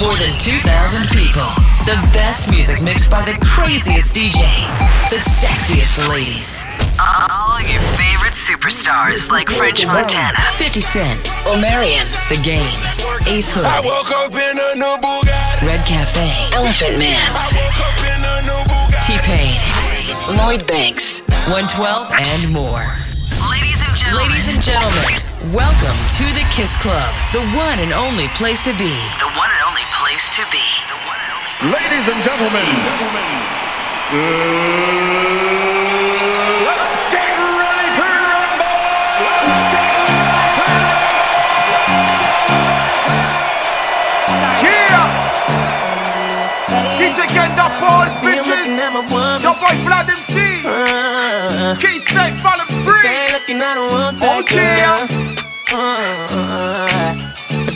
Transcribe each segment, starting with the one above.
More than 2,000 people. The best music mixed by the craziest DJ. The sexiest ladies. All your favorite superstars like French Montana, 50 Cent, Omarion, The Game, Ace Hood. I woke up in a new Bugatti. Red Cafe, Elephant Man, I woke up in a new Bugatti. T-Pain, Lloyd Banks, 112, and more. Ladies and gentlemen, ladies and gentlemen, welcome to the Kiss Club, the one and only place to be. The one and only place to be. The one and only. Ladies and gentlemen, uh, let's get ready to rumble! Yeah! DJ get the balls, bitches! Your boy Vlad MC! K State falling free! looking,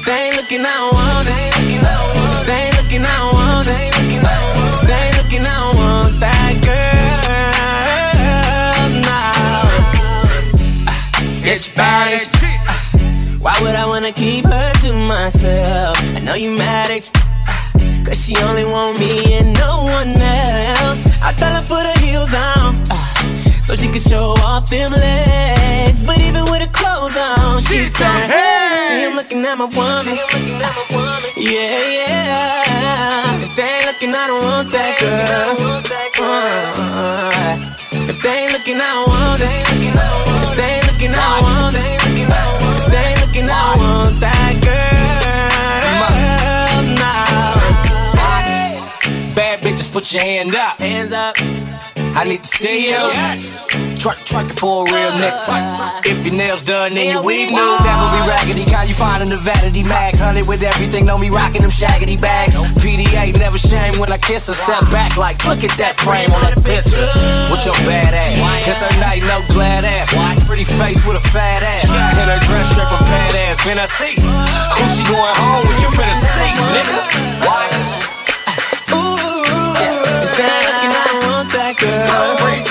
they ain't looking, I don't want it. They ain't looking, I want it. They ain't looking, I want that girl. No. It's bad as! Why would I wanna keep her to myself? I know you mad at Cause she only want me and no one else. I tell her put her heels on. So she can show off them legs. But even with her clothes on, she turn heads. See him looking at my woman. Yeah, yeah. If they ain't looking, I don't want that girl. Uh, if they ain't looking, I don't want it. If they ain't looking, I don't want it. If they ain't looking, I don't want that girl. Nah. Bad bitches, put your hand up. Hands up. I need to see you. Twerk it for a real nigga. If your nails done, then your weave new. Never be raggedy, kind you find in the vanity mags. Honey with everything, know me rocking them shaggy bags. PDA, never shame when I kiss her. Step back like, look at that frame on that picture. With your bad ass. It's her night, no glad ass. Pretty face with a fat ass. In her dress, straight from pad ass. Finna see who she going home with. You finna see, nigga. Why? Girl.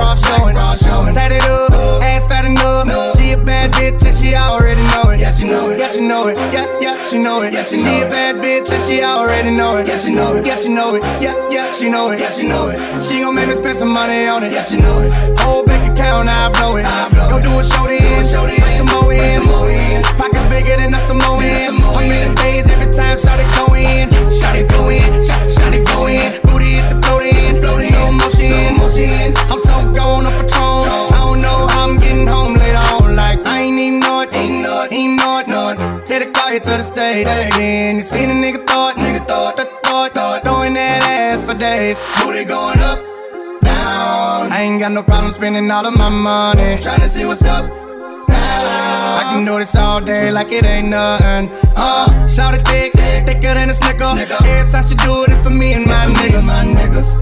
Bra showing. Tatted up, ass fat enough. She a bad bitch and she already know it. Yeah, she know it. Yeah, she know it. Yeah, yeah, she know it. Yeah, she she a bad bitch and she already know it. Yeah, she know it. Yeah, she know it. Yeah, yeah, she know it. Yeah, she know it. She gon' make me spend some money on it. Yeah, she know it. Whole bank account, I blow it. Go do a show then. Bring some more in. Pockets bigger than a Samoan. I'm in the stage every time Shawty go in. Shawty go in. Shawty, it go in. Booty hit the float in. Slow motion. I'm so gone it. Ain't know it. Ain't know it. Know it. Take the car here to the stage. Then you seen a nigga thought. Nigga thought. Th- thought. Thought. Throwing that ass for days. Booty going up. Down. I ain't got no problem spending all of my money. Tryna see what's up. Now. I can do this all day like it ain't nothing. Uh, shout it thick, thicker than a snicker. Every time she do it, it's for me and my niggas. My niggas.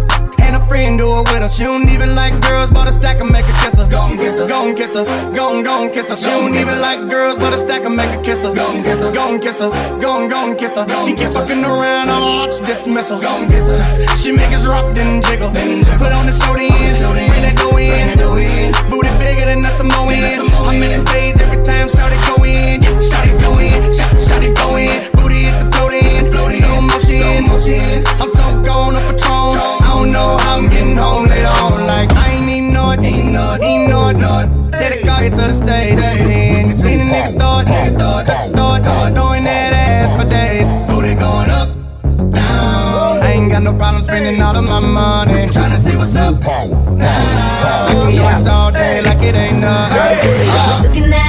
A friend do it with her. She don't even like girls, but a stack and make her kiss her. Gon' kiss her, gon' kiss her, gon' gon' kiss her. She don't even like girls, but a stack and make her kiss her. Gon' kiss her, gon' kiss her, gon' gon' kiss her. She keep fucking around, I'll launch dismissal. Gon' kiss her. She make us rock, then jiggle. Put on the show then, bring that dough in. Booty bigger than a Samoan. I'm in the stage every time, shout it go in. Shout it go in, shout, shout it go in. Booty hit the float in, slow motion. I'm so gone up Patron. I don't know how I'm getting home later on. Like I ain't even know it, ain't know it, ain't know it, know it. Take the car here to the stage, then you seen a nigga thought, nigga thought, thought, thought, throwing that ass for days. Booty going up, down. I ain't got no problem spending all of my money. Tryna see what's up. Now I can do this all day like it ain't nothing. Uh. Looking at,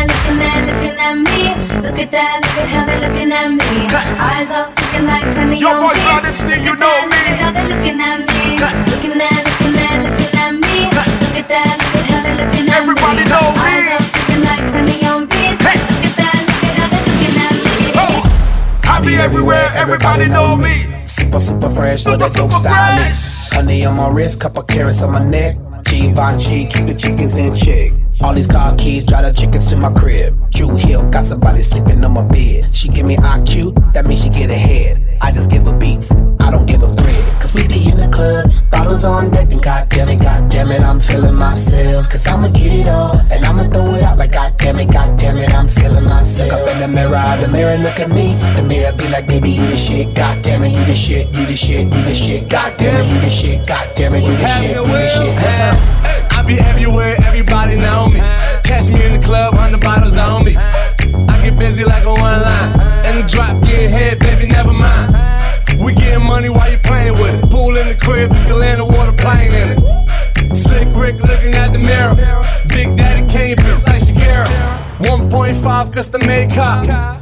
looking at, me. Look at that, look at how they're looking at me. Eyes all sticking like honey Your on boy bees. Vlad MC, you know that, me. Look at how they're looking at me. Looking at, looking at, looking at me. Look at that, look at how they're looking at Everybody me. know me. Eyes all sticking like honey on bees. Look at that, look at how they're looking at me. Oh, I be everywhere, everybody know me. Super, super fresh, Super, with super stylish. Honey on my wrist, couple carats on my neck. Givenchy, keep the chickens in check. All these car keys, drive the chickens to my crib. Drew Hill, got somebody sleeping on my bed. She give me IQ, that means she get ahead. I just give her beats, I don't give her bread. Cause we be in the club, bottles on deck, and goddamn it, goddamn it, I'm feeling myself. Cause I'ma get it all, and I'ma throw it out like goddamn it, goddamn it, I'm feeling myself. Look up in the mirror, the mirror look at me. The mirror be like, baby, you the shit, goddamn it, you the shit, you the shit, you the shit, goddamn it, you the shit, goddamn it, you the shit, you the shit. Yes, I be everywhere, everybody know me. Catch me in the club, hundred bottles on me. I get busy like a one line. And the drop get hit, baby, never mind. We getting money while you playing with it. Pool in the crib, you can land a water plane in it. Slick Rick looking at the mirror. Big Daddy bitch like Shakira. 1.5 custom made car.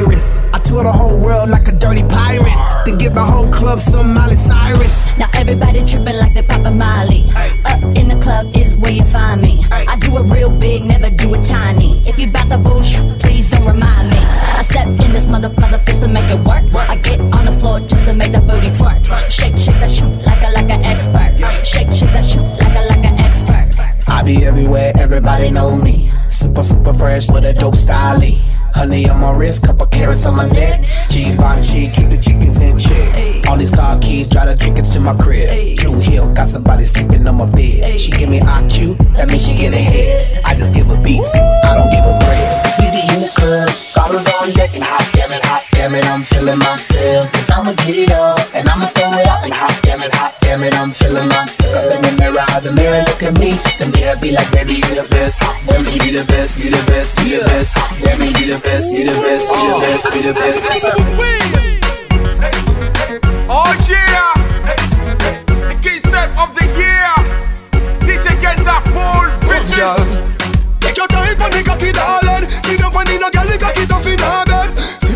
iris. I tour the whole world like a dirty pirate. Then give my whole club some Miley Cyrus. Now everybody tripping like they Papa Molly. Up in the club is where you find me. I do it real big, never do it tiny. If you bout the bullshit, please don't remind me. I step in this mother mother fist to make it work. I get on the floor just to make the booty twerk. Shake, shake that shit like a like an expert. Shake, shake that shit like a like an. I be everywhere, everybody know me. Super, super fresh with a dope style. Honey on my wrist, couple carats on my neck. Givenchy, keep the chickens in check. All these car keys, drive the chickens to my crib. Drew Hill, got somebody sleeping on my bed. She give me IQ, that means she get ahead. I just give her beats, I don't give her bread. Cause bottles on deck and hot damn it, hot damn it, I'm feeling myself. Cause I'ma get it up, and I'ma throw it out. And hot damn it, hot damn it, I'm feeling myself. Up in the mirror, the mirror look at me. The mirror be like, baby, you the best. Hot damn it, you the best, you the best, you the best. Hot damn it, you the best, you the best, you the best, you the best. Oh yeah, the key step of the year. DJ get that pole, bitches. Take your time for the cocky, darling. Sit down for the no girl,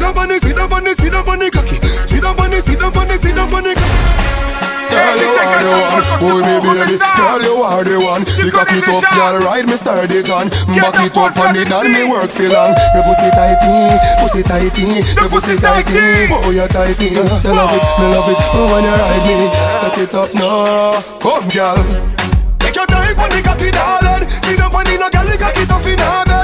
down for the, sit down for the, sit down for the cocky. Sit down for the, sit down for the, sit down for the cocky. Girl, you are the one, oh me baby. Girl, you are the one. The cocky tough, girl, ride me sturdy John. Back it up for me, done me work for long. The pussy tighty, pussy tighty, the pussy tighty. Oh, you tighty, you love it, me love it. Oh, when you ride me, set it up now. Come, girl. Take your time for the cocky, darling. Sit down for the no girl, the cocky tough in her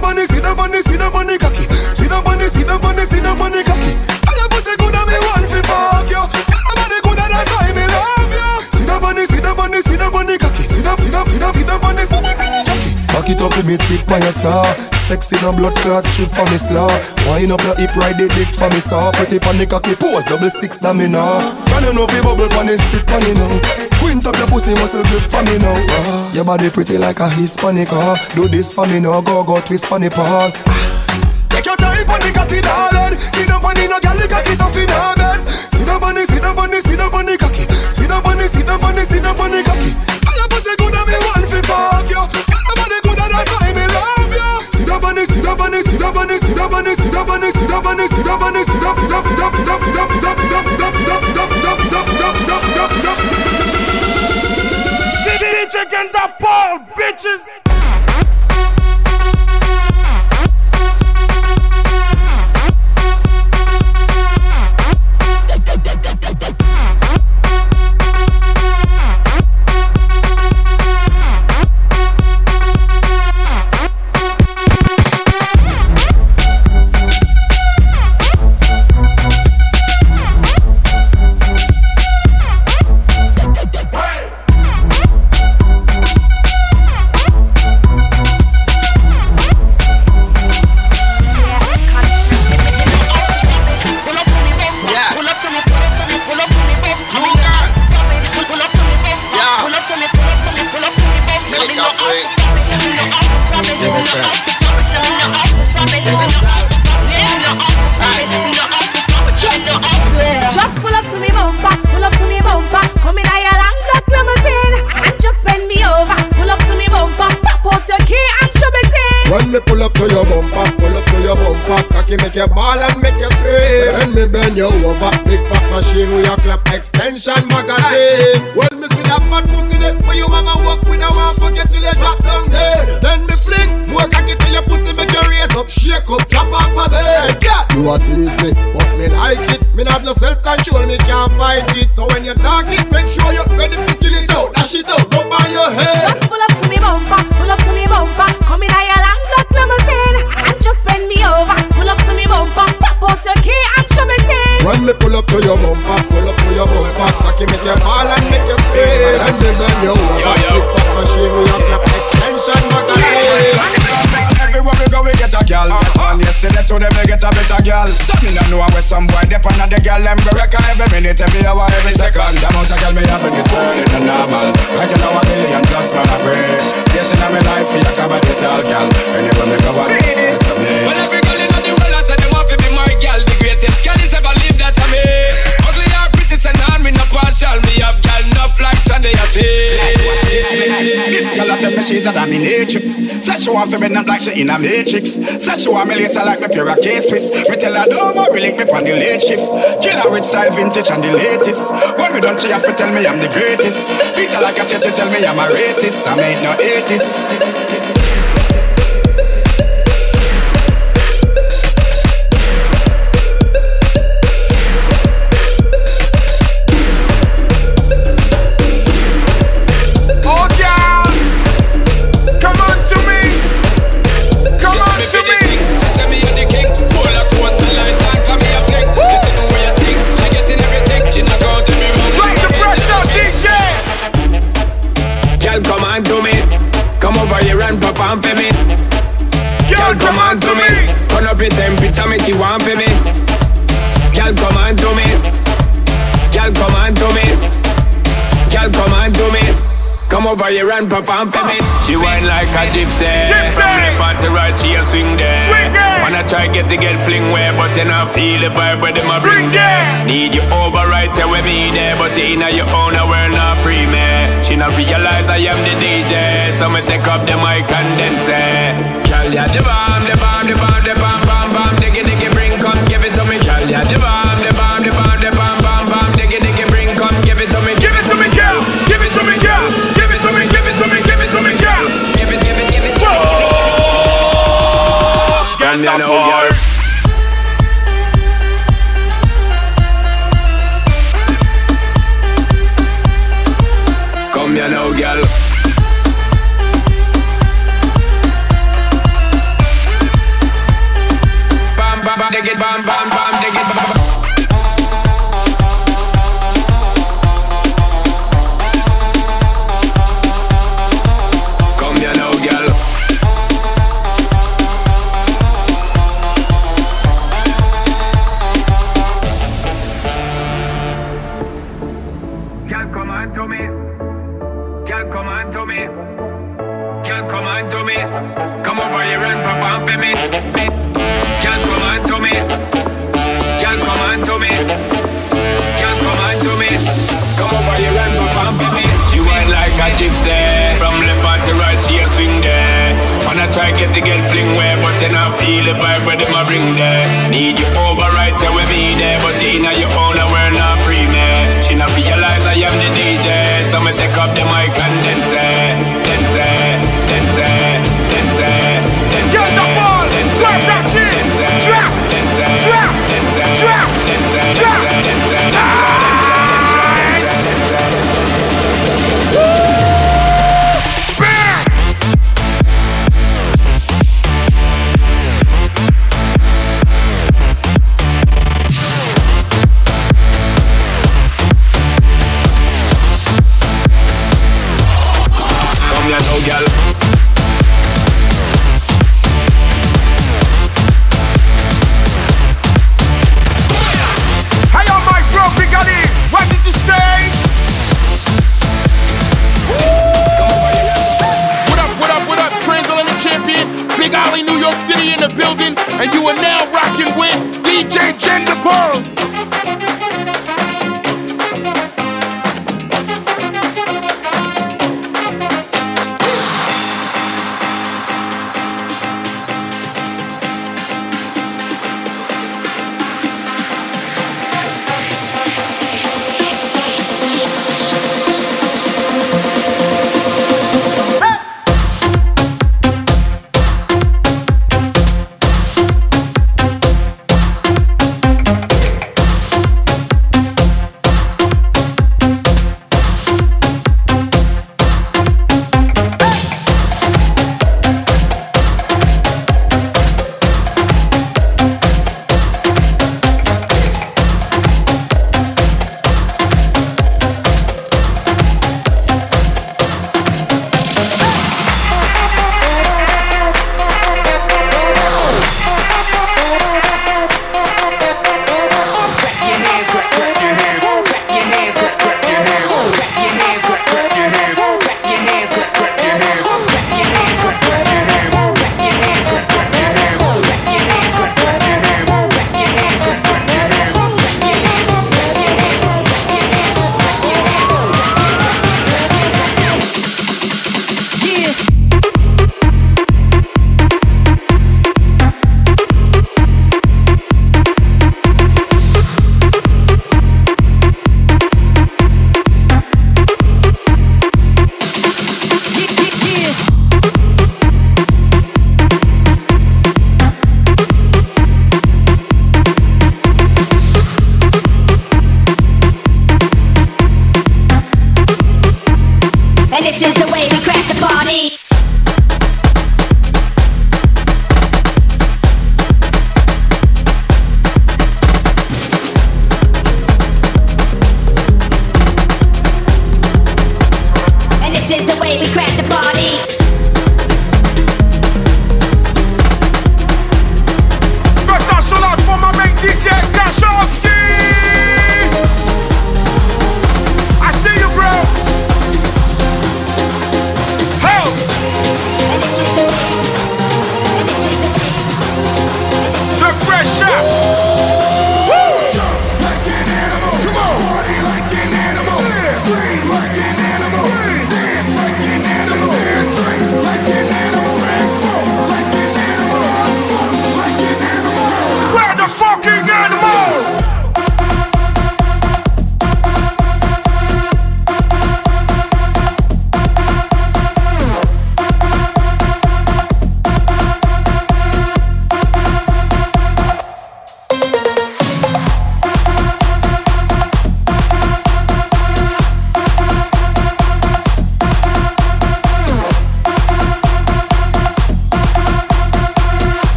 down for the, sit down for the, sit down for the cocky. Sit down for the, sit down for the, sit down for the cocky. I your pussy good and me want fi fuck you. Your body good and that's why me love you. Sit down for the, sit down for the, sit down for the cocky. Sit down, sit down, sit down, sit down for the, sit down for the. Back it up with me on your tar Sexy no blood clot strip for me slaw Wind up your hip ride the dick for me saw. Pretty pan the cocky pose double six na me now. Can you know fi bubble pan the stick pan me now? Quint up your pussy muscle grip for me now. Ah, Your body pretty like a Hispanic ah. Do this for me now go go twist for the pan Take your time on the cocky darling. On the no girl the cocky tough in her bed. On the sit on the sit down on the cocky. On the sit on the sit down on the cocky. All your pussy and me want fi fuck you The the the the the the the down sit down sit down sit down sit down sit down sit down sit down sit down sit down sit down sit down sit down sit down sit down DJ get that pole, bitches. Machine with your clap extension magazine. When me see that fat pussy there, where you mama walk with a one forget till you drop down dead Then me fling, more cocky till your pussy make you raise up, shake up, drop off a bed. Yeah, you a tease me, but me like it. Me not have no self-control, me can't fight it. So when you talk it, make sure you're ready to skin it out Dash it out, go by your head me pull up to your bumper, pull up to your bumper Cocky make you ball and make you scream And me bend you over, big fat machine with your extension magazine Everywhere we go, we get a gal. Get uh-huh. one yesterday to them, we get a better girl. Some me no know where some boy dep on the girl them break every minute, every hour, every second. The amount of girl me have in this world is normal. Right now a million plus man I pray. Space in my life, you come a tall girl. Anywhere me go, I This. Girl a tell me she's a dominatrix. Say she want not like she in a matrix. Say she want me lace like me pair of K-Swiss. Me tell her don't worry, link me on the late shift. Kill her with style, vintage and the latest. When me done, she have to tell me I'm the greatest. Beat her like a she tell me I'm a racist. I ain't no 80s. And perform for me. She whine like a gypsy. Gypsy. From left to right, she a swing there. Swing there. Wanna try get to get fling where, but you not feel the vibe where them a bring Bring there. Need you over right there with me there, but in your own a world not pre me. She not realize I am the DJ, so me take up the mic and then say, Girl, ya the bomb, the bomb, the bomb, the bomb, bomb, bomb, diggy diggy, bring, come give it to me. Girl, ya the bomb, the bomb, the bomb, the bomb,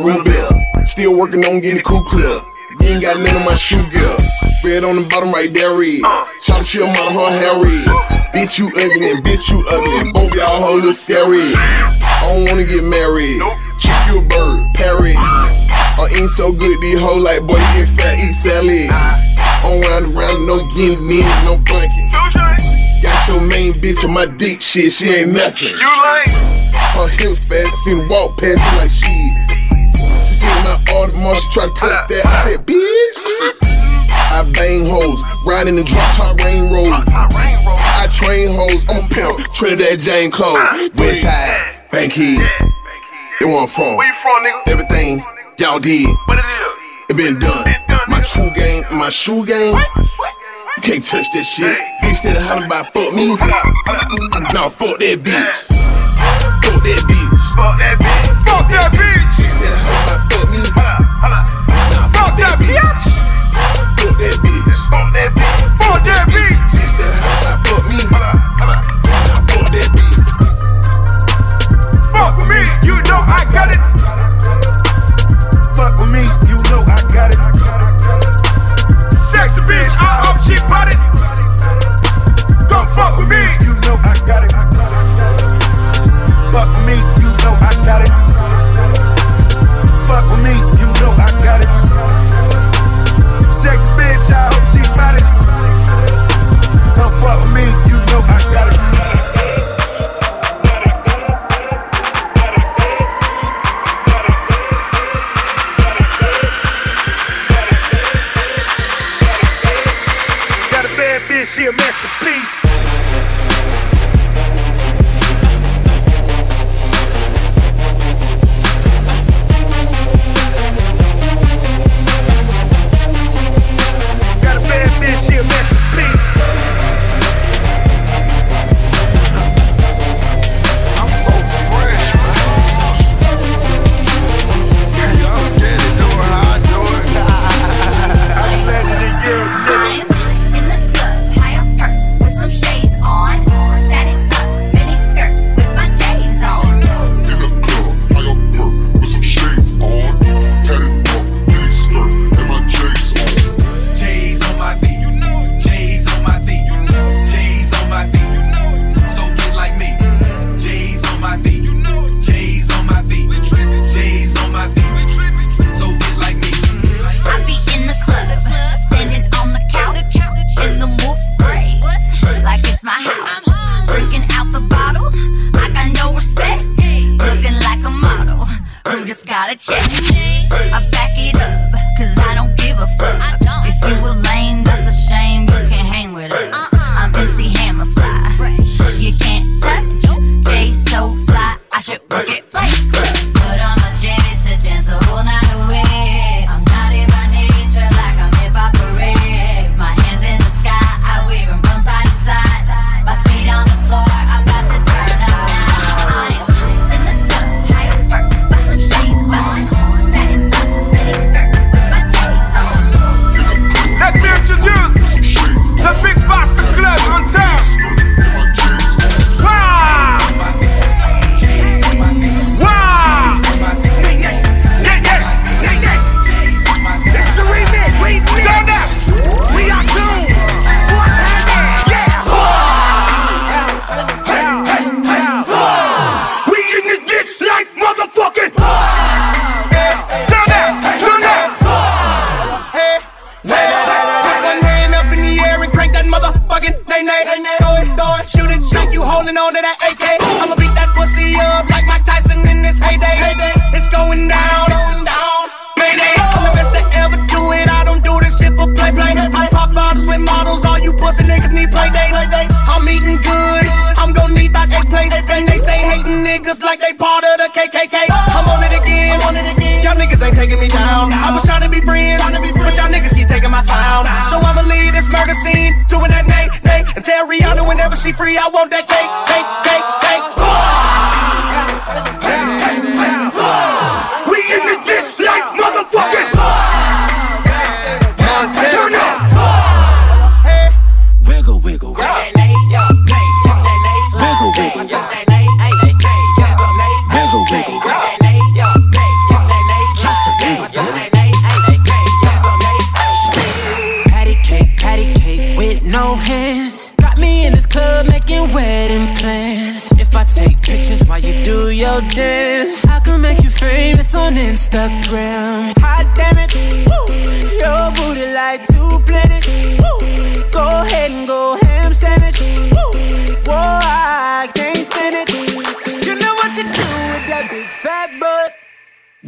like Bell. Still working on getting cool clear. You ain't got none of my shoe gear. Red on the bottom right there, red. Shout out to your mother, her. Bitch, you ugly and bitch, you ugly. Both y'all hoes look scary. I don't wanna get married. Chick, you a bird, Paris. I ain't so good, these hoes like, boy, you get fat, eat salad. On round and round, no getting in, no blanket. Got your main bitch on my dick shit, she ain't nothing. You like? Her hips fast, seen walk past me like shit my Audemars, she try to touch that. I said, bitch. I bang hoes, riding the drop top rain road. I train hoes, I'm a pimp, Trinidad Jane Cole, ah, Westside, Bankhead. They want from. Where you from, nigga? Everything y'all did. What it is? It been done. My true game, my shoe game. You can't touch that shit. Bitch said hollering about fuck me. Nah, fuck that bitch. Fuck that bitch. Fuck that bitch. Fuck that bitch. Fuck that bitch. Fuck that bitch. Fuck that bitch. Fuck that bitch. Fuck that bitch. Fuck with me, you know I got it. Fuck with me, you know I got it. Sexy bitch, I she bought it. Don't fuck with me, you know I got it. a masterpiece.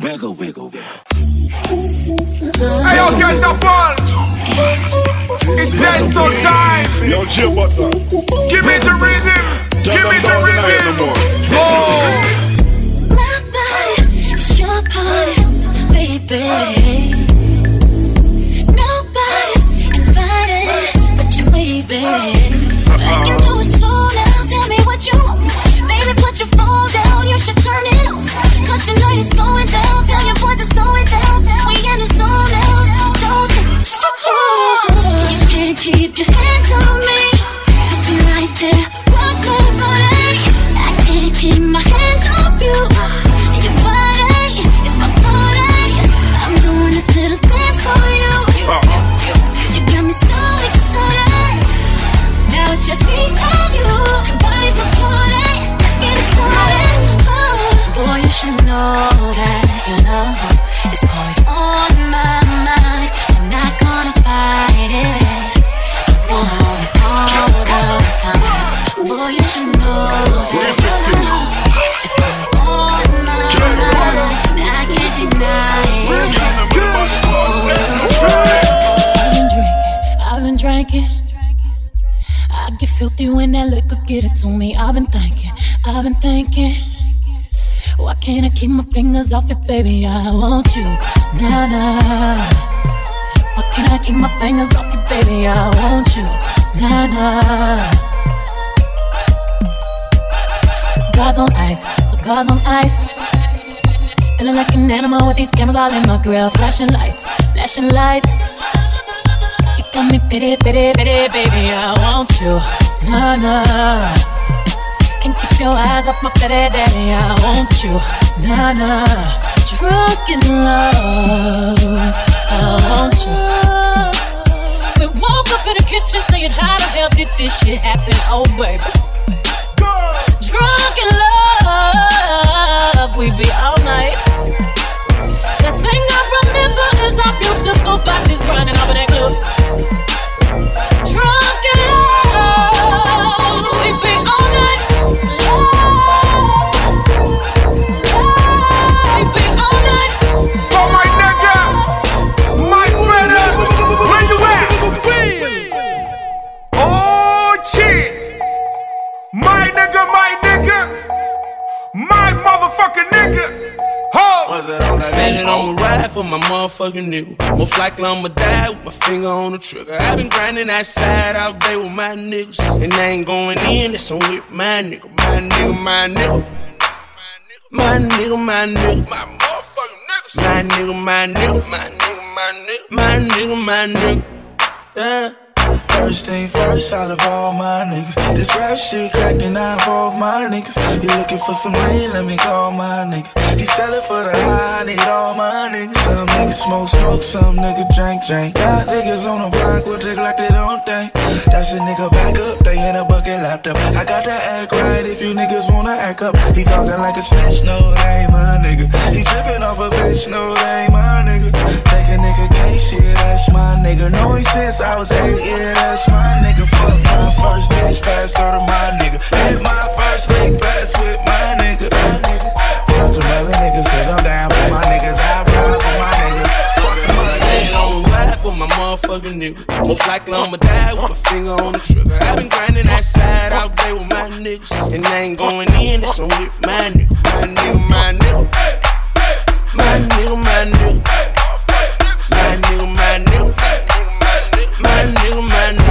Wiggle, wiggle, wiggle. Hey, yo, catch the ball. It's dead so time. Yo, Jim Butler. Give me the rhythm. Give me the rhythm. Go. My body, it's your party, baby. Nobody's invited, but you baby. I can do it slow now. Tell me what you want. Baby, put your phone down. You should turn it off. Cause tonight is going down. Tell your boys it's going down. We in the zone now. Don't stop. You can't keep your hands on me. Touch me right there. Rock my body. I can't keep my hands off you. Filthy when that liquor get it to me. I've been thinking, I've been thinking. Why can't I keep my fingers off it, baby? I want you, nah nah. Why can't I keep my fingers off you, baby? I want you, nah nah. Cigars on ice, cigars on ice. Feeling like an animal with these cameras all in my grill, flashing lights, flashing lights. You got me pity, pity, pity, baby. I want you, nah nah. Can't keep your eyes off my pity, daddy. I want you, nah nah. Drunk in love, I want you. We woke up in the kitchen saying, How the hell did this shit happen? Oh baby. Drunk in love, we be all night. Motherfucking nigga. Most likely I'ma die with my finger on the trigger. i been grinding that side all day with my niggas. And they ain't going in, that's on with my nigga. My nigga, my nigga. My nigga, my nigga. My motherfucking niggas. My nigga, my nigga. My nigga, my nigga. My nigga, my nigga. Yeah. First thing first, I love all my niggas. This rap shit cracked and I involve my niggas. You looking for some lean, let me call my nigga. He sellin' for the high, I need all my niggas. Some niggas smoke, smoke, some nigga drink, drink. Got niggas on the block with the like they don't think. That's a nigga back up, they in a bucket laptop. I got that act right if you niggas wanna act up. He talking like a snitch, no, that ain't my nigga. He tripping off a bitch, no, that ain't my nigga. Take a nigga case, shit, that's my nigga. Know him since I was eight, yeah, ass, my nigga. Fuck my first bitch, pass her to my nigga. Hit my first leg pass with my nigga. Fuck them other niggas, cause I'm down for my niggas. I ride for my niggas. Fuck my nigga. I'ma ride for my motherfucking nigga. Most likely I'ma die with my finger on the trigger. I've been grinding that side all day with my niggas. And I ain't going in, that's on with my nigga. My nigga, my nigga. My nigga, my nigga. My nigga, my nigga man, nigga, man.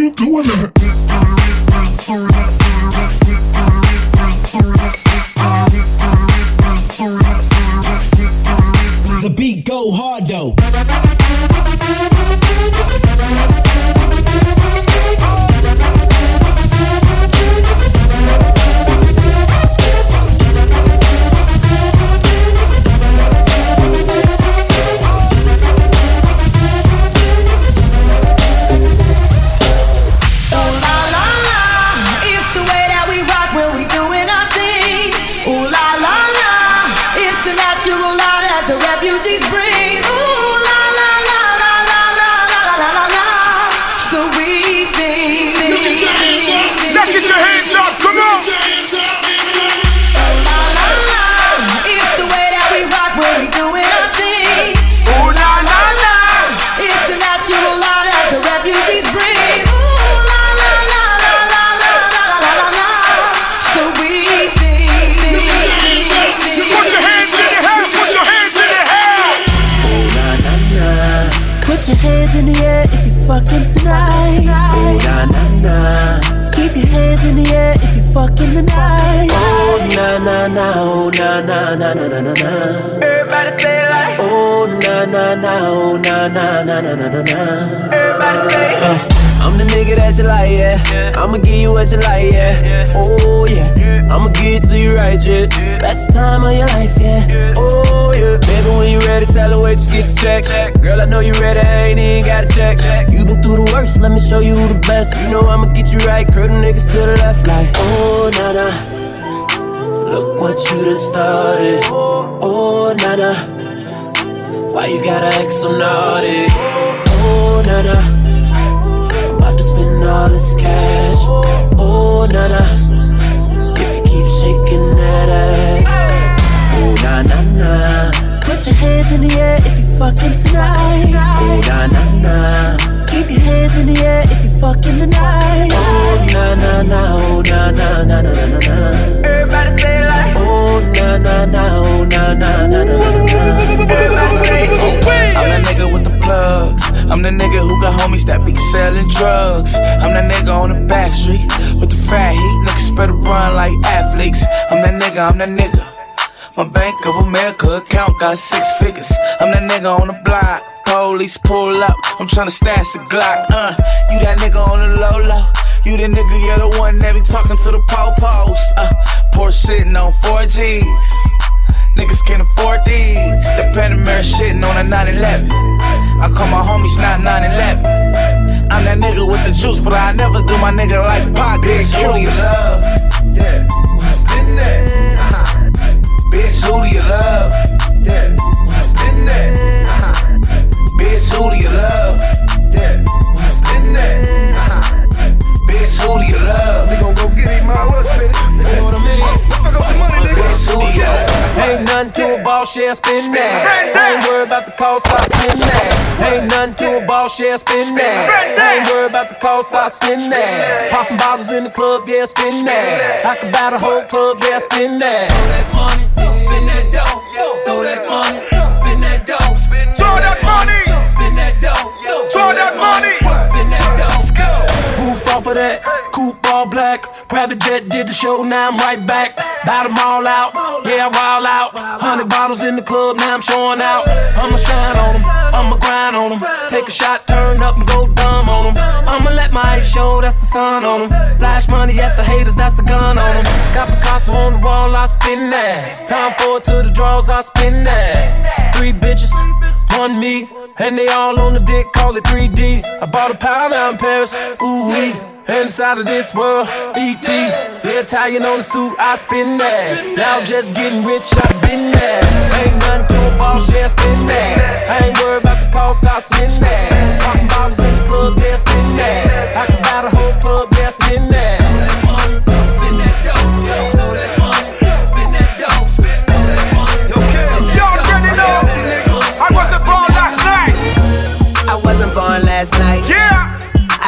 you doing that? The beat go hard though. oh na na na na na na na. I'm the nigga that you like, yeah. I'ma give you what you like, yeah. Oh yeah, I'ma give it to you right, yeah. Best time of your life, yeah. Oh yeah, baby, when you ready, tell her where you get the check. Girl, I know you ready, I ain't even got a check. You been through the worst, let me show you the best. You know I'ma get you right, curl niggas to the left, like oh na na. Look what you done started. Oh, oh, nana. Why you gotta act so naughty? Oh nah nah. I'm about to spend all this cash. Oh nah nah. If you keep shaking that ass. Oh nah nah nah. Put your hands in the air if you fucking tonight. Oh nah nah nah. Keep your hands in the air if you fucking tonight. Oh nah nah nah. Oh nah nah nah nah nah nah. Everybody say like. Oh nah nah nah. Oh nah nah nah nah nah. Everybody say. I'm the nigga with the plugs. I'm the nigga who got homies that be selling drugs. I'm the nigga on the back street with the fat heat. Niggas better run like athletes. I'm the nigga, I'm the nigga. My Bank of America account got six figures. I'm the nigga on the block. Police pull up. I'm tryna stash the Glock. Uh, you that nigga on the low low. You the nigga, you're the one that be talking to the po-pos. Uh, poor shitting on 4Gs. Niggas can't afford these. The Panamera shitting on a 911. I call my homies not 911. I'm that nigga with the juice, but I never do my nigga like Pac. Do you love? Yeah, spin that. Bitch, who do you love? Yeah, spin that. Uh-huh. Bitch, who do you love? Yeah, spin that. Uh-huh. Bitch, who do you love? We gon' go get him, my what's You know what I mean? Fuck up some money, nigga. Bitch, who do you love? Ain't nothing to a boss, yeah, spin that. Ain't worried about the cost, I spin that. Ain't nothing to a boss, yeah, spin that. Ain't worried about the cost, I spin that. Popping bottles in the club, yeah, spin that. I can buy the whole club, yeah, spin that. Throw that money, spin that dough. Throw that money, spin that dough. Throw that money, spin that dough. Throw that money, spin that dough. Roof off of that, all black. Private jet did the show, now I'm right back. Bout them all out, yeah, wild out. Hundred bottles in the club, now I'm showing out. I'ma shine on them, I'ma grind on them. Take a shot, turn up and go dumb on them. I'ma let my eyes show, that's the sun on them. Flash money after haters, that's the gun on them. Got Picasso on the wall, I spin that. Time for it to the draws, I spin that. Three bitches, one me, and they all on the dick, call it 3D. I bought a pound out in Paris, ooh wee. And inside of this world, ET, the Italian on the suit, I spin that. Now just getting rich, I've been there. Ain't nothing to a boss, yeah, spin that. I ain't worried about the cost, I spin that. Popping bottles in the club, yeah, spin that. I can buy the whole club, yeah, spin that. Spin that dough, that money, spin that dough, throw that money. Y'all already know. I wasn't born last night. I wasn't born last night. Yeah.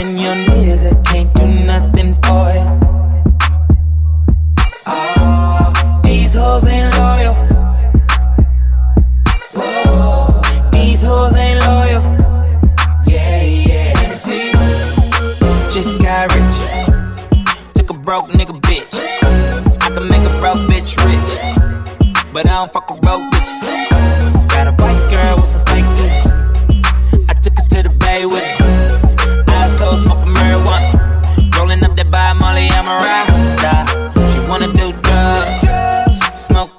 and your nigga can't do nothing for you. Oh, these hoes ain't loyal. Whoa, these hoes ain't loyal. Yeah, yeah. Just got rich. Took a broke nigga bitch. I can make a broke bitch rich. But I don't fuck with broke bitches. Got a white girl with some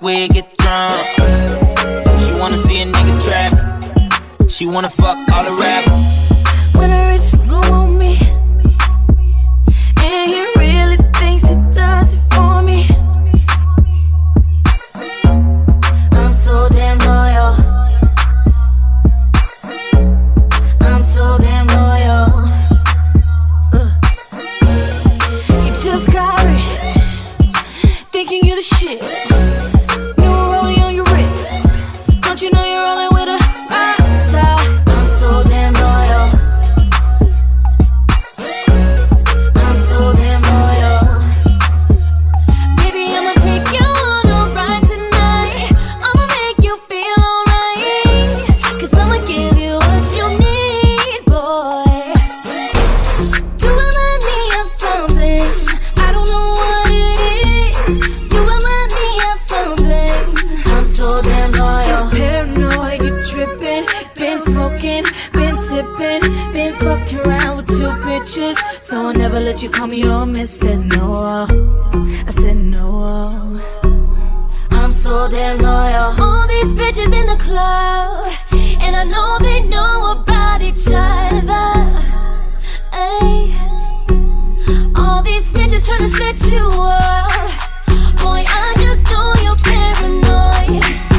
weed, get drunk. She wanna see a nigga trap. She wanna fuck all the rappers. wishes. So I never let you call me your missus. No, I said no. I'm so damn loyal. All these bitches in the club, and I know they know about each other. Ay. All these snitches trying to set you up. Boy, I just know you're paranoid.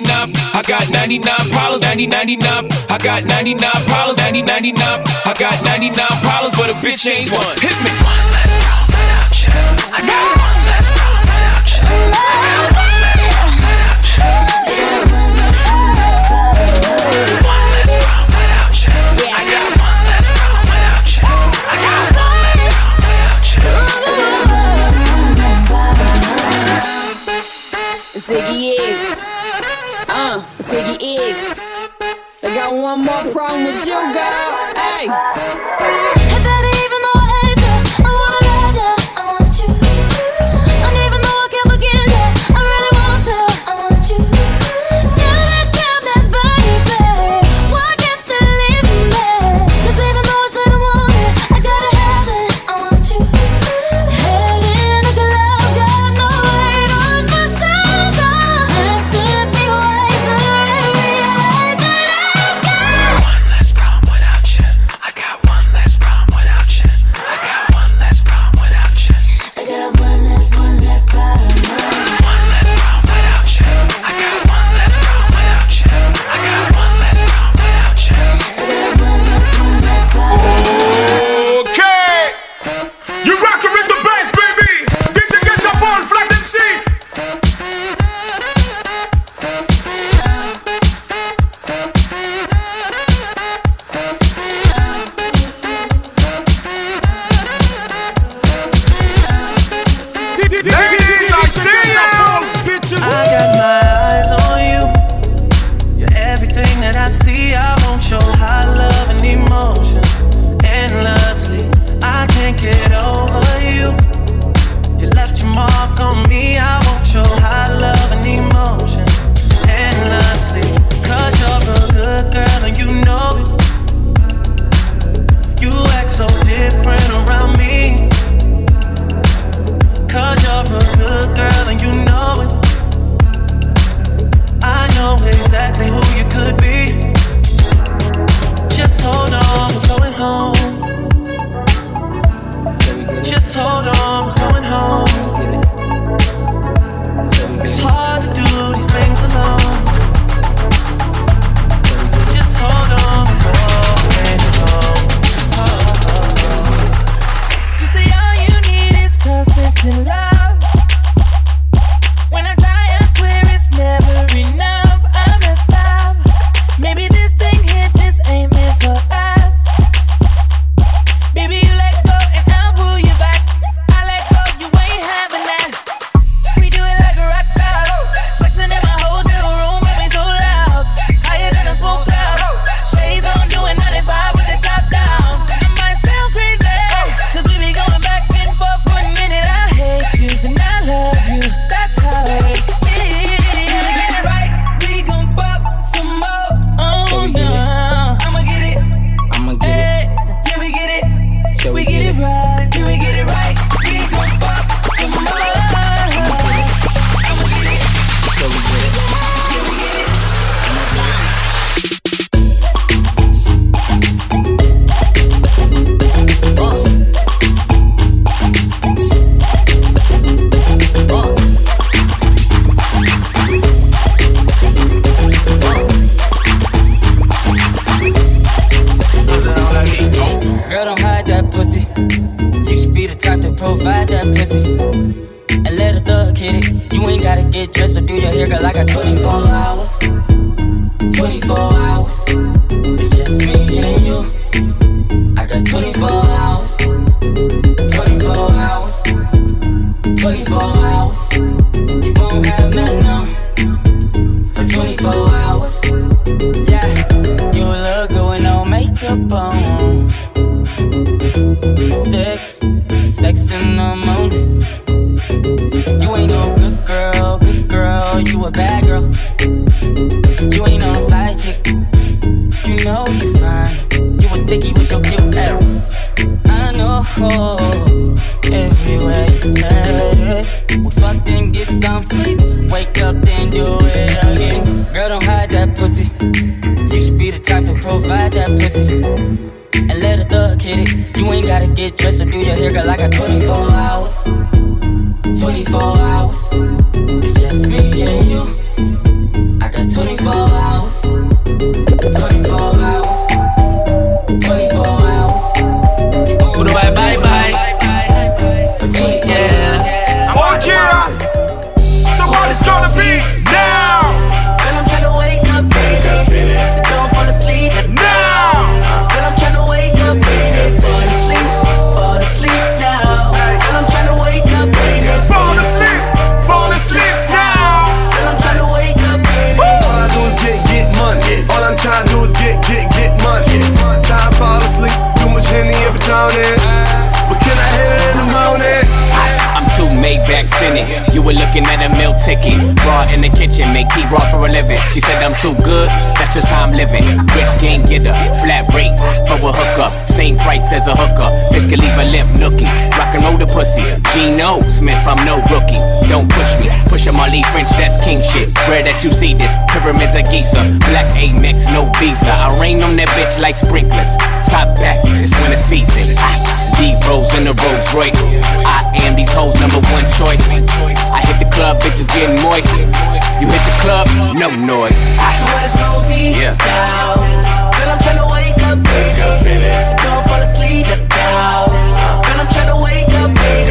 99, I got 99 problems, 90, 99, I got 99 problems, 90, 99, I got 99 problems, but a bitch ain't one. Hit me. One less problem out, yeah. I got it. And let a thug hit it. You ain't gotta get dressed or do your hair, girl. I got 24 hours. 24 hours. It's just me and you. I got 24 hours. gotta get dressed and do your hair, girl. I got 24 hours. 24 hours. You were looking at a meal ticket. Raw in the kitchen, make tea raw for a living. She said I'm too good, that's just how I'm living. Rich game getter, flat rate for a hookup. Same price as a hooker. can leave a lip nookie. Rock and roll the pussy. Gino Smith, I'm no rookie. Don't push me, push him, Ali French, that's king shit. Rare that you see this. Pyramids of Giza, black Amex, no visa. I rain on that bitch like sprinklers. Top back, it's winter season zeros in the Rolls Royce. I am these hoes' number one choice. I hit the club, bitches getting moist. You hit the club, no noise. I swear it's gonna be yeah. down. Girl, I'm tryna wake up, baby. Don't fall asleep now. Uh-huh. Girl, I'm tryna wake up, baby.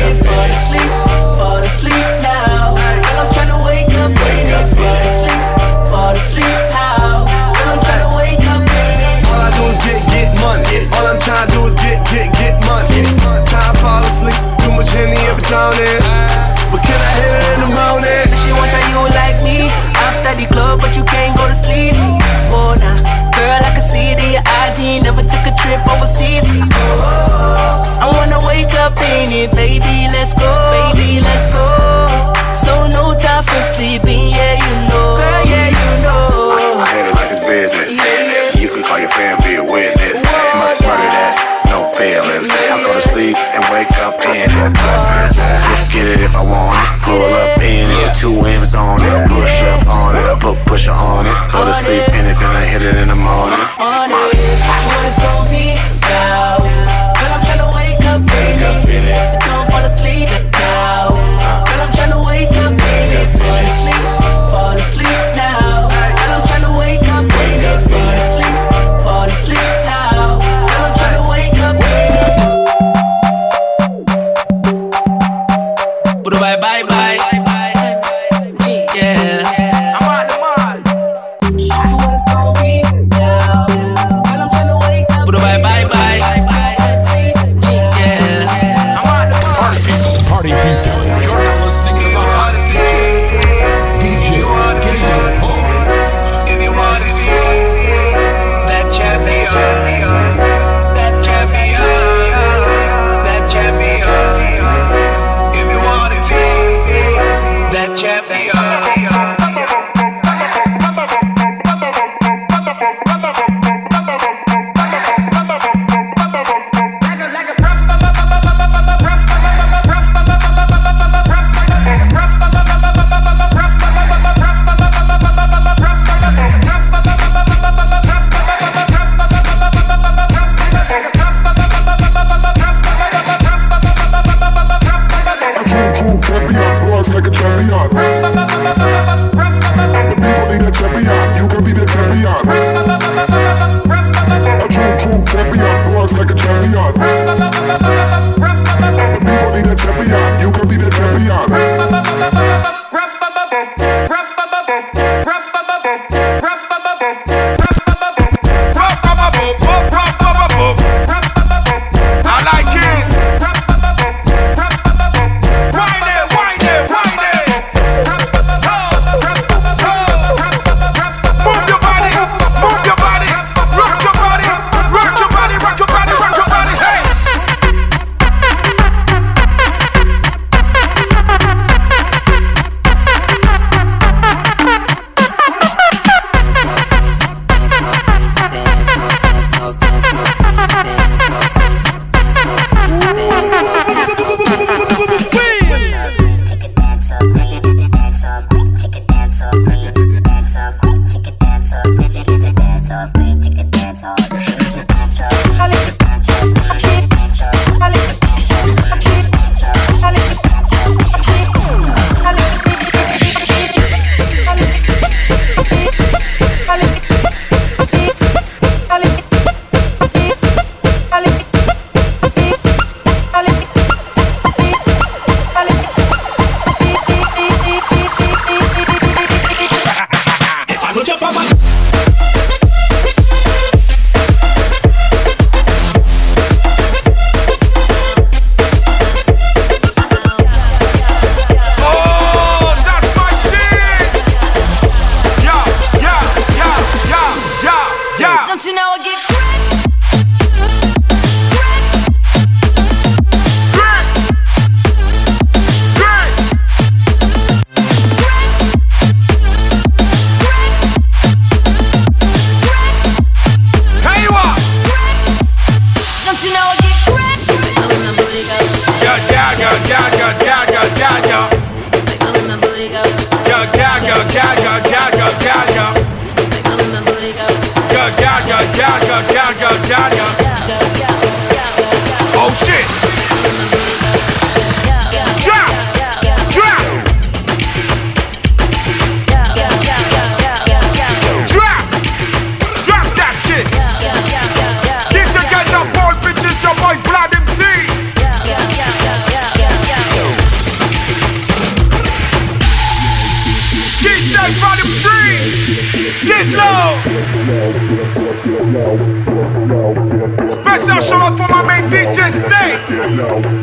Special shout out for my main DJ Snake.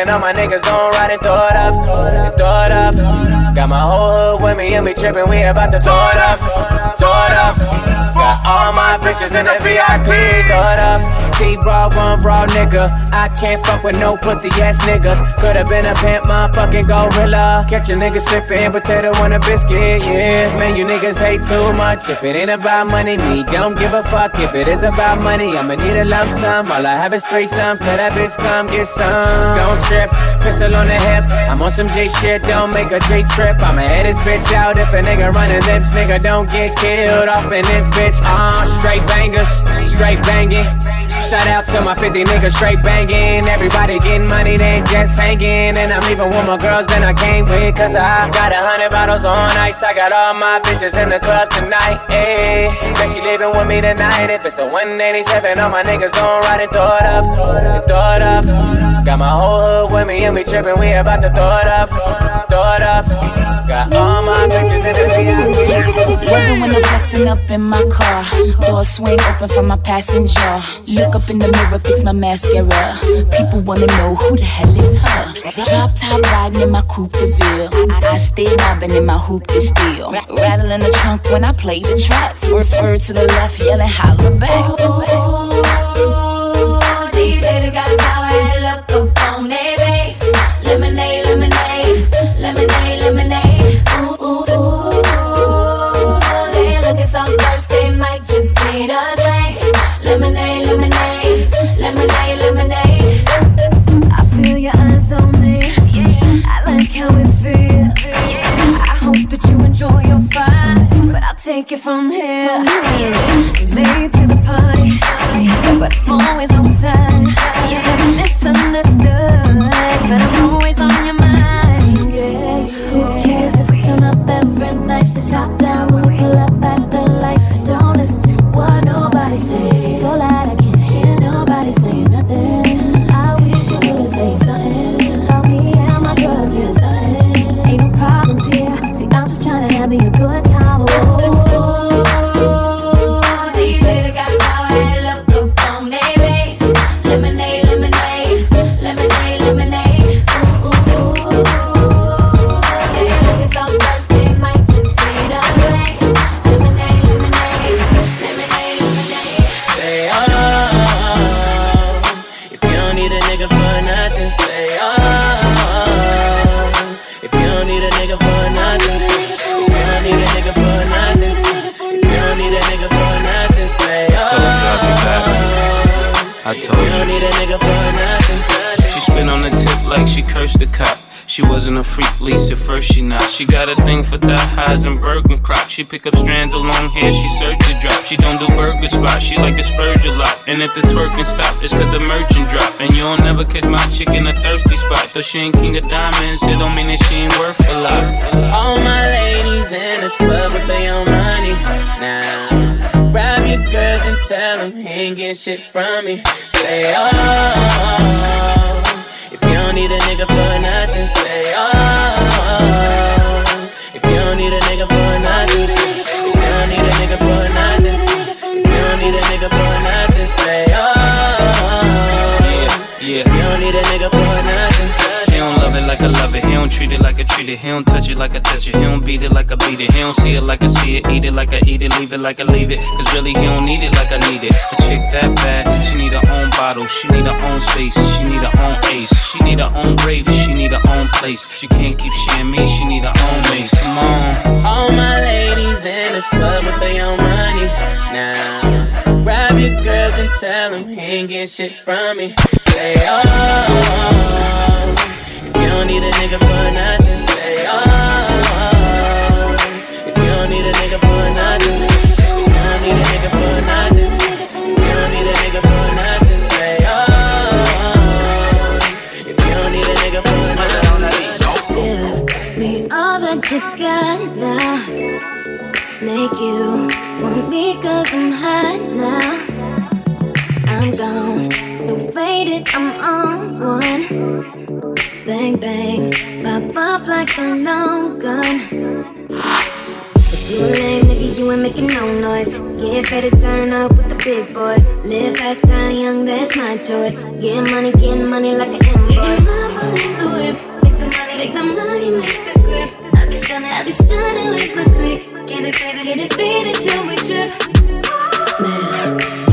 187, all my niggas gon' ride and throw it up, and throw it up. Got my whole hood with me and we trippin'. We about to throw it up, throw it up. Got all my bitches in the VIP. Throw it up. T raw, one raw nigga. I can't fuck with no pussy ass niggas. Could've been a pimp, motherfucking gorilla. Catch a nigga slippin' potato on a biscuit. Yeah, man, you niggas hate too much. If it ain't about money, me don't give a fuck. If it is about money, I'ma need a lump sum. All I have is three some. Tell that bitch come get some. Don't trip, pistol on the hip. I'm on some J shit, don't make a J trip. I'ma head this bitch out if a nigga running lips. Nigga don't get killed off in this bitch. Uh, straight bangers, straight banging. Shout out to my 50 niggas straight banging. Everybody getting money, they just hanging. And I'm even with more girls than I came with. Cause I got a hundred bottles on ice. I got all my bitches in the club tonight. Ayy, bet she leaving with me tonight. If it's a 187, all my niggas gon' ride and throw it up. Throw it up. Got my whole hood with me and we trippin'. We about to throw it up. Throw it up. All my in the when I'm flexing up in my car, door swing open for my passenger. Look up in the mirror, fix my mascara. People wanna know who the hell is her. Drop top riding in my coupe de ville. I, I stay mobbing in my hoop steel. Ra- Rattling the trunk when I play the traps. Word, word to the left, yelling holla back. Hope you enjoy your fight, but I'll take it from here. Late to the party, but I'm always on time. You're never misunderstood, but I'm always on your mind. Yeah. Who cares if we turn up every night? The top wasn't a freak, at first she not. She got a thing for thigh highs and Bergen crop. She pick up strands of long hair, she search the drop. She don't do burger spots, she like to spurge a lot. And if the twerking stop, it's cause the merchant drop. And you don't never catch my chick in a thirsty spot. Though she ain't king of diamonds, it don't mean that she ain't worth a lot. All my ladies in the club with their own money. Now, grab your girls and tell them he ain't get shit from me. Say, oh. You don't need a nigga for nothing, say, oh. If you don't need a nigga for nothing, you don't need a nigga for nothing, you don't need a nigga for nothing, say, oh. Yeah. If you don't need a nigga for nothing. Don't love it like I love it. He don't treat it like I treat it. He don't touch it like I touch it. He don't beat it like I beat it. He don't see it like I see it. Eat it like I eat it. Leave it like I leave it. Cause really he don't need it like I need it. A chick that bad, she need her own bottle. She need her own space. She need her own ace. She need her own grave. She need her own place. She can't keep sharing me. She need her own mace. Come on. All my ladies in the club with their own money. Now, your girls and tell them he ain't get shit from me. Say, oh. If you don't need a nigga for nothing, say, oh. If you don't need a nigga for nothing, if you don't need a nigga for nothing, if you don't need a nigga for nothing, say, oh. If you don't need a nigga for nothing, Give me all that you got now. Make you faded, I'm on one. Bang, bang, pop off like a long gun. If you a lame nigga, you ain't making no noise. Get ready to turn up with the big boys. Live fast, die young, that's my choice. Get money, get money like an invoice. Make the whip, make the money, make the grip. I be stunning, I be stunning with my click. Get it faded, get it faded till we trip. Man,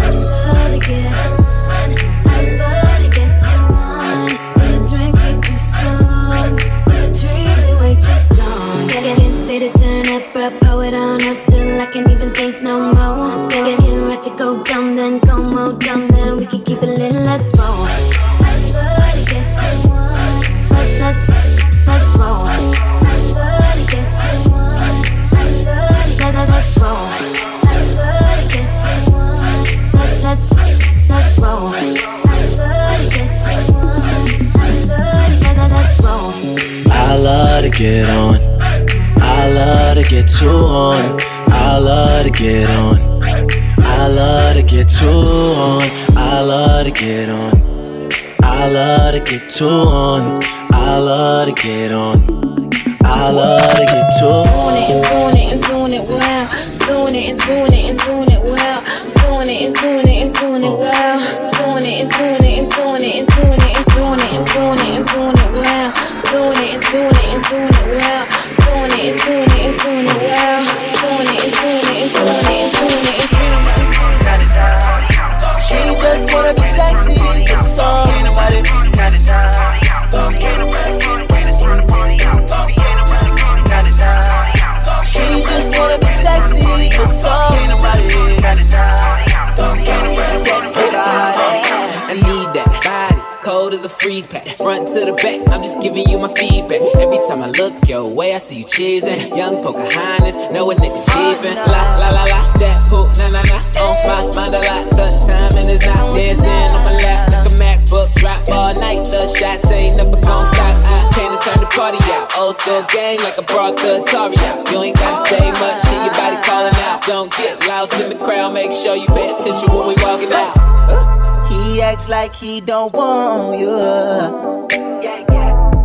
get on. I love to get two on. I love to get on. I love to get two on. I love to get on. I love to get two on. I love to get on. I love to get two on. Back, I'm just giving you my feedback. Every time I look your way, I see you cheesing. Young Pocahontas, know a nigga cheapin'. La la la la, that poop, na na na. On my mind a lot, the and it's not dancing on my lap like a MacBook. Drop all night, the shots ain't never gon' stop. I came to turn the party out. Old school gang like I brought the Atari out. You ain't gotta say much, hear your body calling out. Don't get lost in the crowd, make sure you pay attention when we walking out. He acts like he don't want you.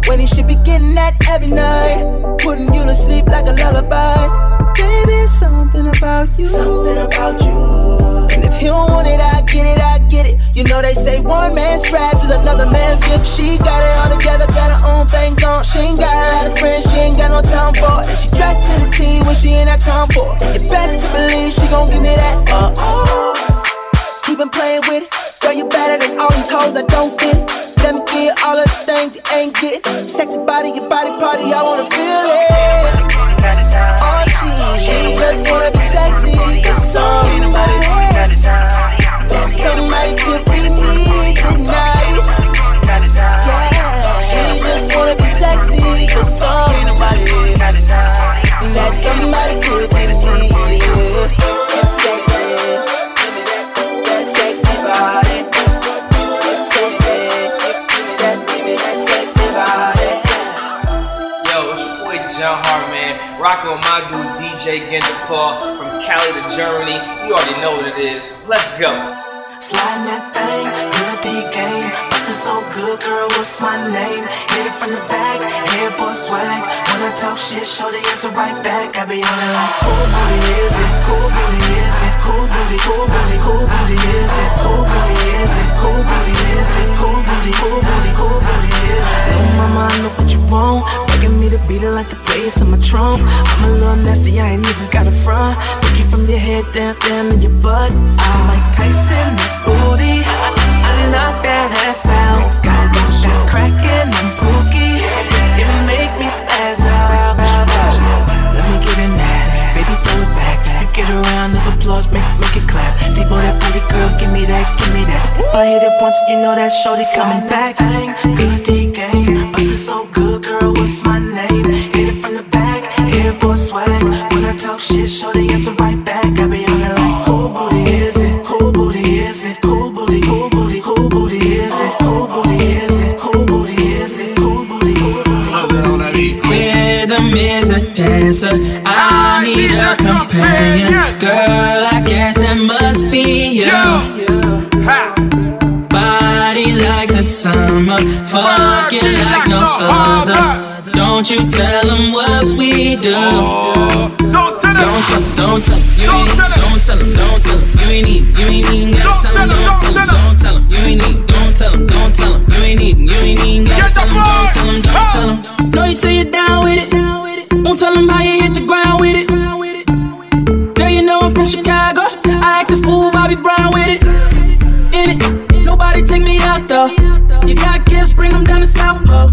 When he should be getting that every night, putting you to sleep like a lullaby. Baby, it's something about you. Something about you. And if he don't want it, I get it, I get it. You know they say one man's trash is another man's gift. She got it all together, got her own thing going. She ain't got a lot of friends, she ain't got no time for it. And she dressed to the T when she ain't had time for it. You best to believe she gon' give me that. Uh oh. He been playing with it. Girl, you better than all these hoes that don't get it. Let me get all of the things you ain't get. Sexy body, your body party, I wanna feel it. DJ Gendapar from Cali to Germany. You already know what it is. Let's go. Sliding that thing, good game. is so good, girl, what's my name? Hit it from the back, head boy swag. When I talk shit, show the answer right back. I be on it like, who booty is it? Who booty is it? Who booty, who booty, who booty is it? Who booty is it? Who booty is it? Who booty, who booty, who booty is it? Little mama, I know what you want. Begging me to beat it like the bass on my trump. I'm a little nasty, I ain't even got a front. Look you from your head down, down to your butt. I'm like Tyson, booty. I, I knock that ass out. Get around of applause, make make it clap. Deep on that pretty girl, give me that, give me that. If I hit it once, you know that shorty's coming back. Bang, good D game, bustin' so good, girl, what's my name? Hit it from the back, hair boy swag. When I talk shit, shorty answer right back. I be on the like, a dancer. I need a companion. Girl, I guess that must be you. Body like the summer, fucking like no other. Don't you tell them what we do. Oh, don't tell them. Don't tell them. Don't tell them. You ain't Don't tell them. Don't tell them. You ain't even. You ain't even gotta tell them. Don't tell them. Don't tell them. You ain't even. Don't tell them. Don't tell them. You ain't even. You ain't even gotta tell them. Don't tell them. Don't tell them. Know you say you're down with it. Don't tell them how you hit the ground with it. Girl, you know I'm from Chicago. I act a fool, Bobby Brown with it. In it, nobody take me out though. You got gifts, bring them down to South Pole.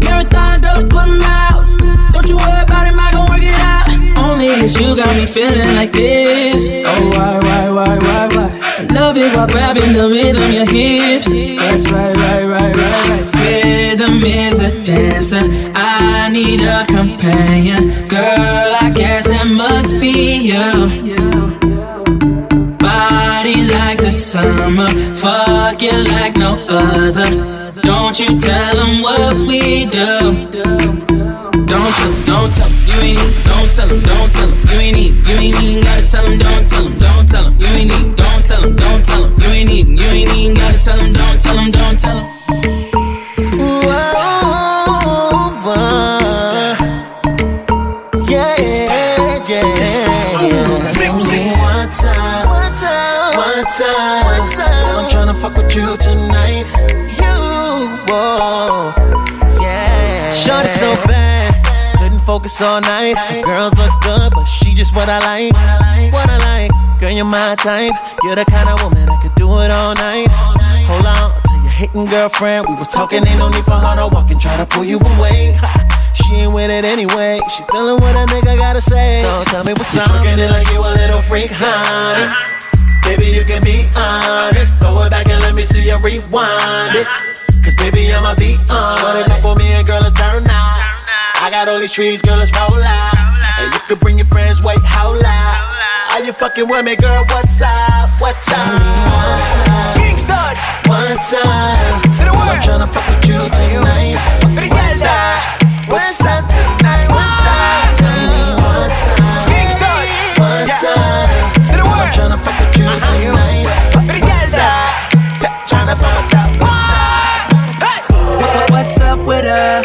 Marathon, girl, put them out. Don't you worry about it, I gon' work it out. Only it's you got me feeling like this. Oh, why, why, why, why, why? I love it while grabbing the rhythm, your hips. That's right, right, right, right, right. Rhythm is a dancer. I need a companion. Girl, I guess that must be you. Body like the summer, fuck you like no other. Don't you tell them what we do. Don't tell don't tell you ain't, don't tell them, don't tell them, you ain't even, you ain't even gotta tell them, don't tell them, don't tell them, you ain't even, don't tell them, don't tell them, you ain't even, you ain't even gotta tell them, don't tell them, don't tell them. Focus all night. Girls look good, but she just what I like. What I like, girl, you're my type. You're the kind of woman I could do it all night. Hold on, tell your hating girlfriend we was talking. Ain't no need for her to walk and try to pull you away. She ain't with it anyway. She feeling what a nigga gotta say. So tell me what's up. Twerking it like you a little freak, honey. Baby, you can be honest. Throw it back and let me see you rewind it. Cause baby, I'ma be on. Shorty come for me and girl, let's turn out. I got all these trees, girl, let's roll out. And you can bring your friends, wait, how loud? Are you fucking with me, girl? What's up? What's up? One time, one time. Girl, I'm tryna fuck with you tonight. What's up? What's up tonight? What's up? Tell me one time, one time. Girl, I'm tryna fuck with you tonight. What's up? Tryna fuck us up. What's up? What- What's up with her?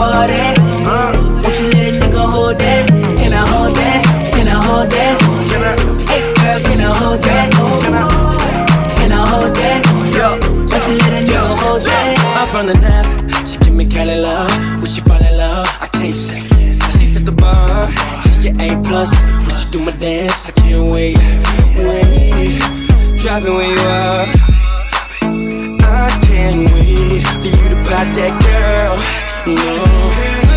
ball that? Uh, won't you let a nigga hold that? Can I hold that? Can I hold that? Can I? Hey girl, can I hold that? Can I? Can I hold that? Yo, won't you let a nigga hold that? I found the nap, she give me kind love. Would she fall in love? I can't say. She set the bar, she get A plus. When she do my dance, I can't wait, wait. Drop where you are. I can't wait for you to pop that girl no.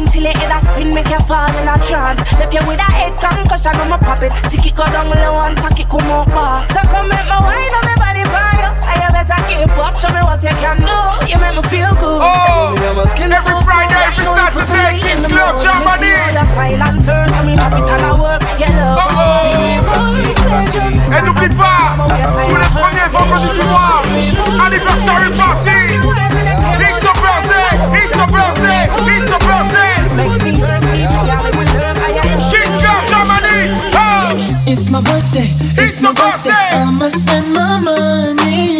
down till your head a spin, make you fall in a trance. Left you with a head concussion, I'ma pop it. Tick it go down low and tack it come up bar. So come make my wine on my body by you. And you better keep up, show me what you can do. You make me feel good. Oh, me my skin every so Friday, every Saturday, Kiss Club Germany. Your smile and turn, I mean, I'm a work, yeah, love. Oh, Et n'oublie pas, tous les premiers vendredis du mois, anniversaire party. It's your birthday. It's your birthday. It's your birthday. Germany. Oh. It's my birthday. It's, my birthday. birthday. I'ma spend my money.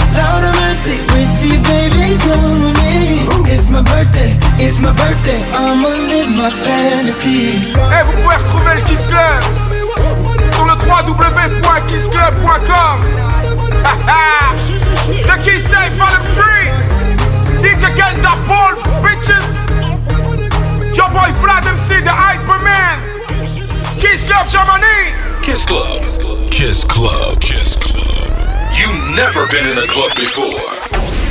Lord of mercy, pretty baby, come with me. It's my birthday, it's my birthday. I'ma live my fantasy. Eh, vous pouvez retrouver le Kiss Club sur le www.kissclub.com. the Kiss Day for the free. DJ Get the ball, bitches. Your boy Vlad MC, the Hyperman. Kiss Club Germany. Kiss Club. Kiss Club. Kiss Club. You never been in a club before.